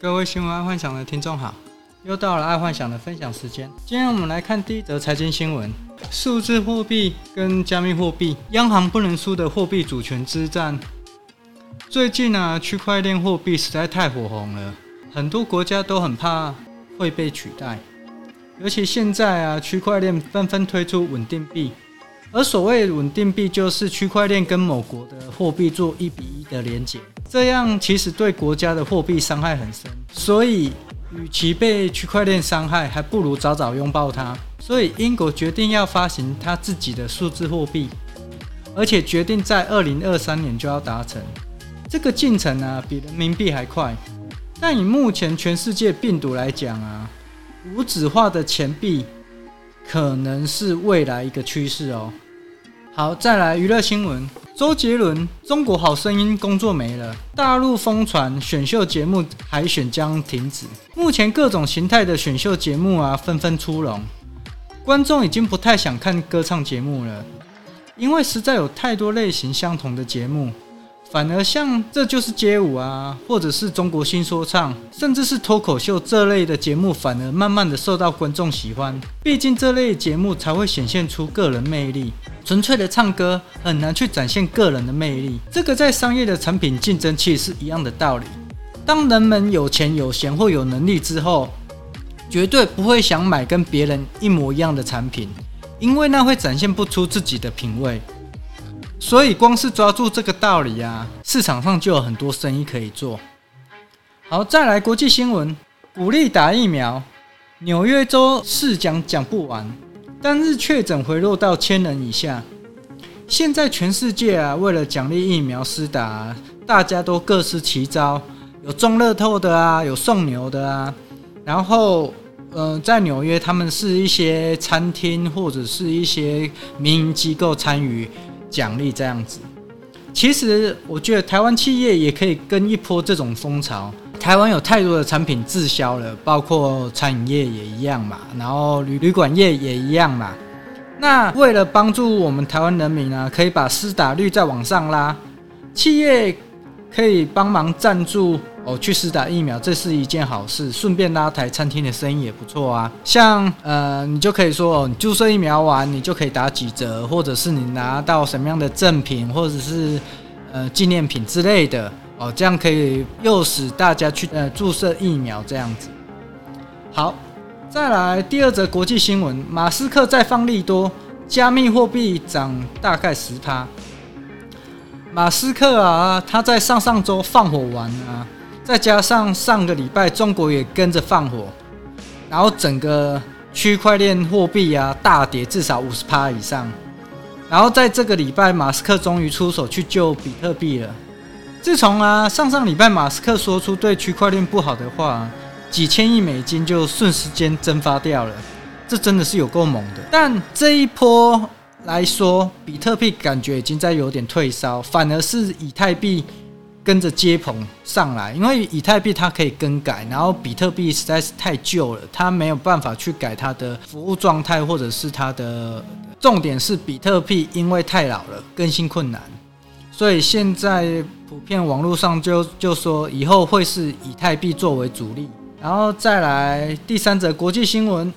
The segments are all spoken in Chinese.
各位新闻爱幻想的听众好，又到了爱幻想的分享时间。今天我们来看第一则财经新闻：数字货币跟加密货币，央行不能输的货币主权之战。最近啊，区块链货币实在太火红了，很多国家都很怕会被取代。尤其现在啊，区块链纷纷推出稳定币，而所谓稳定币就是区块链跟某国的货币做一比一的连接。这样其实对国家的货币伤害很深，所以与其被区块链伤害，还不如早早拥抱它。所以英国决定要发行它自己的数字货币，而且决定在二零二三年就要达成。这个进程呢，比人民币还快。但以目前全世界病毒来讲啊，无纸化的钱币可能是未来一个趋势哦。好，再来娱乐新闻。周杰伦《中国好声音》工作没了，大陆疯传选秀节目海选将停止。目前各种形态的选秀节目啊纷纷出笼，观众已经不太想看歌唱节目了，因为实在有太多类型相同的节目。反而像这就是街舞啊，或者是中国新说唱，甚至是脱口秀这类的节目，反而慢慢的受到观众喜欢。毕竟这类节目才会显现出个人魅力。纯粹的唱歌很难去展现个人的魅力。这个在商业的产品竞争其实是一样的道理。当人们有钱有闲或有能力之后，绝对不会想买跟别人一模一样的产品，因为那会展现不出自己的品味。所以，光是抓住这个道理啊，市场上就有很多生意可以做。好，再来国际新闻，鼓励打疫苗。纽约州市讲讲不完，单日确诊回落到千人以下。现在全世界啊，为了奖励疫苗施打，大家都各司其招，有中乐透的啊，有送牛的啊。然后，嗯、在纽约，他们是一些餐厅或者是一些民营机构参与。奖励这样子，其实我觉得台湾企业也可以跟一波这种风潮。台湾有太多的产品滞销了，包括餐饮业也一样嘛，然后旅旅馆业也一样嘛。那为了帮助我们台湾人民呢，可以把施打率再往上拉，企业可以帮忙赞助。哦，去施打疫苗，这是一件好事，顺便拉抬餐厅的生意也不错啊。像呃，你就可以说，哦，你注射疫苗完，你就可以打几折，或者是你拿到什么样的赠品，或者是呃纪念品之类的哦，这样可以诱使大家去呃注射疫苗这样子。好，再来第二则国际新闻，马斯克再放利多，加密货币涨大概十趴。马斯克啊，他在上上周放火完啊。再加上上个礼拜中国也跟着放火，然后整个区块链货币啊大跌至少五十趴以上，然后在这个礼拜马斯克终于出手去救比特币了。自从啊上上礼拜马斯克说出对区块链不好的话，几千亿美金就瞬时间蒸发掉了，这真的是有够猛的。但这一波来说，比特币感觉已经在有点退烧，反而是以太币。跟着接捧上来，因为以太币它可以更改，然后比特币实在是太旧了，它没有办法去改它的服务状态，或者是它的重点是比特币因为太老了，更新困难，所以现在普遍网络上就就说以后会是以太币作为主力，然后再来第三则国际新闻，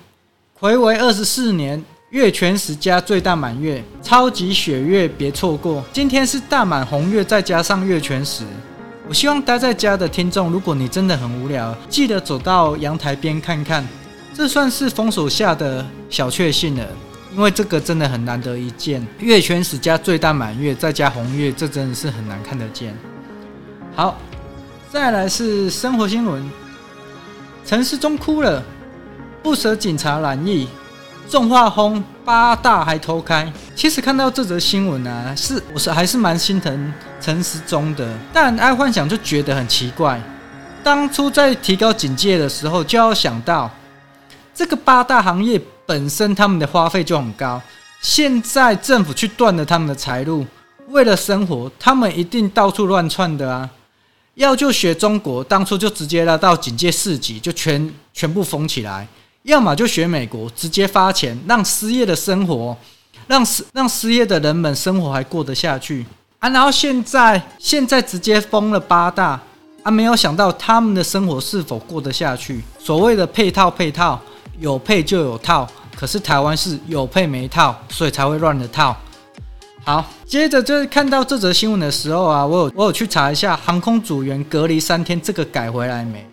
睽违二十四年。月全食加最大满月，超级雪月别错过！今天是大满红月，再加上月全食。我希望待在家的听众，如果你真的很无聊，记得走到阳台边看看，这算是封锁下的小确幸了。因为这个真的很难得一见，月全食加最大满月，再加红月，这真的是很难看得见。好，再来是生活新闻，陈时中哭了，不舍警察染疫。重话轰，八大还偷开。其实看到这则新闻啊，是我是还是蛮心疼陈时中的。但爱幻想就觉得很奇怪，当初在提高警戒的时候，就要想到这个八大行业本身他们的花费就很高。现在政府去断了他们的财路，为了生活，他们一定到处乱窜的啊。要就学中国，当初就直接拉到警戒四级，就全全部封起来。要么就学美国，直接发钱，让失业的生活，让失让失业的人们生活还过得下去啊！然后现在现在直接封了八大，啊，没有想到他们的生活是否过得下去。所谓的配套配套，有配就有套，可是台湾是有配没套，所以才会乱了套。好，接着就是看到这则新闻的时候啊，我有我有去查一下航空组员隔离三天这个改回来没？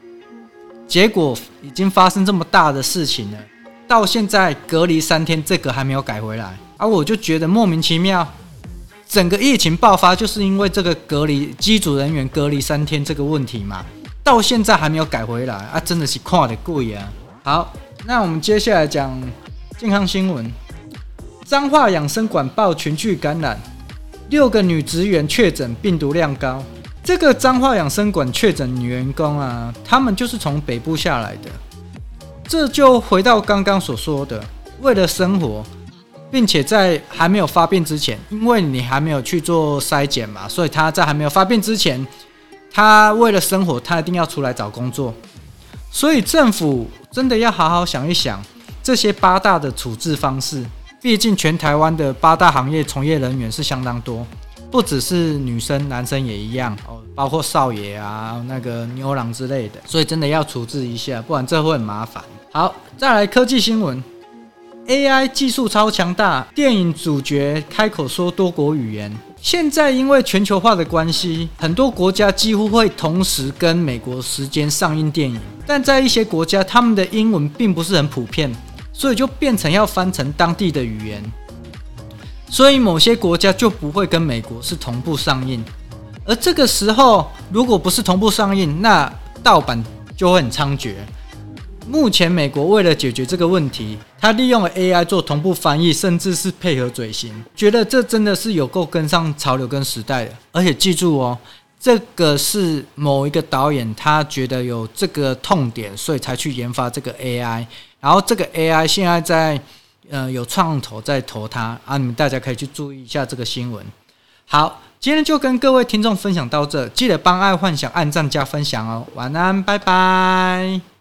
结果已经发生这么大的事情了，到现在隔离三天这个还没有改回来，而、啊、我就觉得莫名其妙。整个疫情爆发就是因为这个隔离机组人员隔离三天这个问题嘛，到现在还没有改回来啊，真的是看得贵啊。好，那我们接下来讲健康新闻。彰化养生馆爆群聚感染，六个女职员确诊病毒量高。这个彰化养生馆确诊女员工啊，她们就是从北部下来的。这就回到刚刚所说的，为了生活，并且在还没有发病之前，因为你还没有去做筛检嘛，所以她在还没有发病之前，她为了生活，她一定要出来找工作。所以政府真的要好好想一想这些八大的处置方式。毕竟全台湾的八大行业从业人员是相当多，不只是女生，男生也一样哦，包括少爷啊、那个牛郎之类的，所以真的要处置一下，不然这会很麻烦。好，再来科技新闻，AI 技术超强大，电影主角开口说多国语言。现在因为全球化的关系，很多国家几乎会同时跟美国时间上映电影，但在一些国家，他们的英文并不是很普遍。所以就变成要翻成当地的语言，所以某些国家就不会跟美国是同步上映，而这个时候如果不是同步上映，那盗版就会很猖獗。目前美国为了解决这个问题，他利用了 AI 做同步翻译，甚至是配合嘴型，觉得这真的是有够跟上潮流跟时代的。而且记住哦，这个是某一个导演他觉得有这个痛点，所以才去研发这个 AI。然后这个 AI 现在在呃有创投在投它啊，你们大家可以去注意一下这个新闻。好，今天就跟各位听众分享到这，记得帮爱幻想按赞加分享哦。晚安，拜拜。